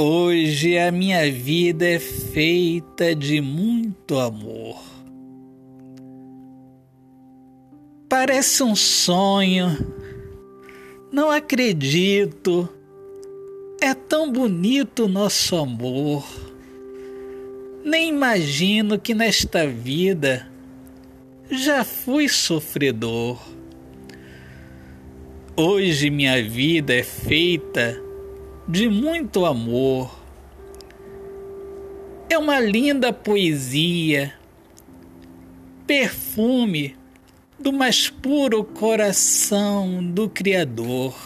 Hoje a minha vida é feita de muito amor. Parece um sonho, não acredito. É tão bonito o nosso amor. Nem imagino que nesta vida já fui sofredor. Hoje minha vida é feita de muito amor. É uma linda poesia, perfume do mais puro coração do Criador.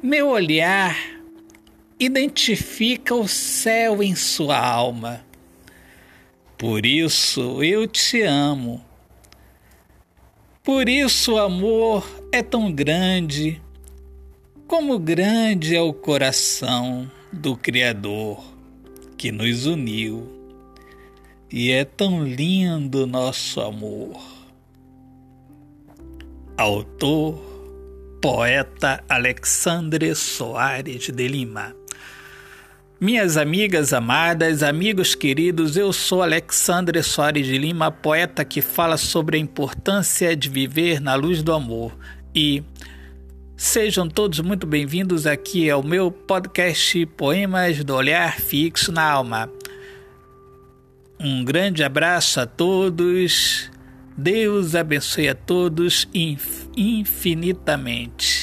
Meu olhar identifica o céu em sua alma. Por isso eu te amo. Por isso o amor é tão grande, como grande é o coração do Criador que nos uniu. E é tão lindo nosso amor. Autor, poeta Alexandre Soares de Lima. Minhas amigas amadas, amigos queridos, eu sou Alexandre Soares de Lima, poeta que fala sobre a importância de viver na luz do amor. E sejam todos muito bem-vindos aqui ao meu podcast Poemas do Olhar Fixo na Alma. Um grande abraço a todos. Deus abençoe a todos infinitamente.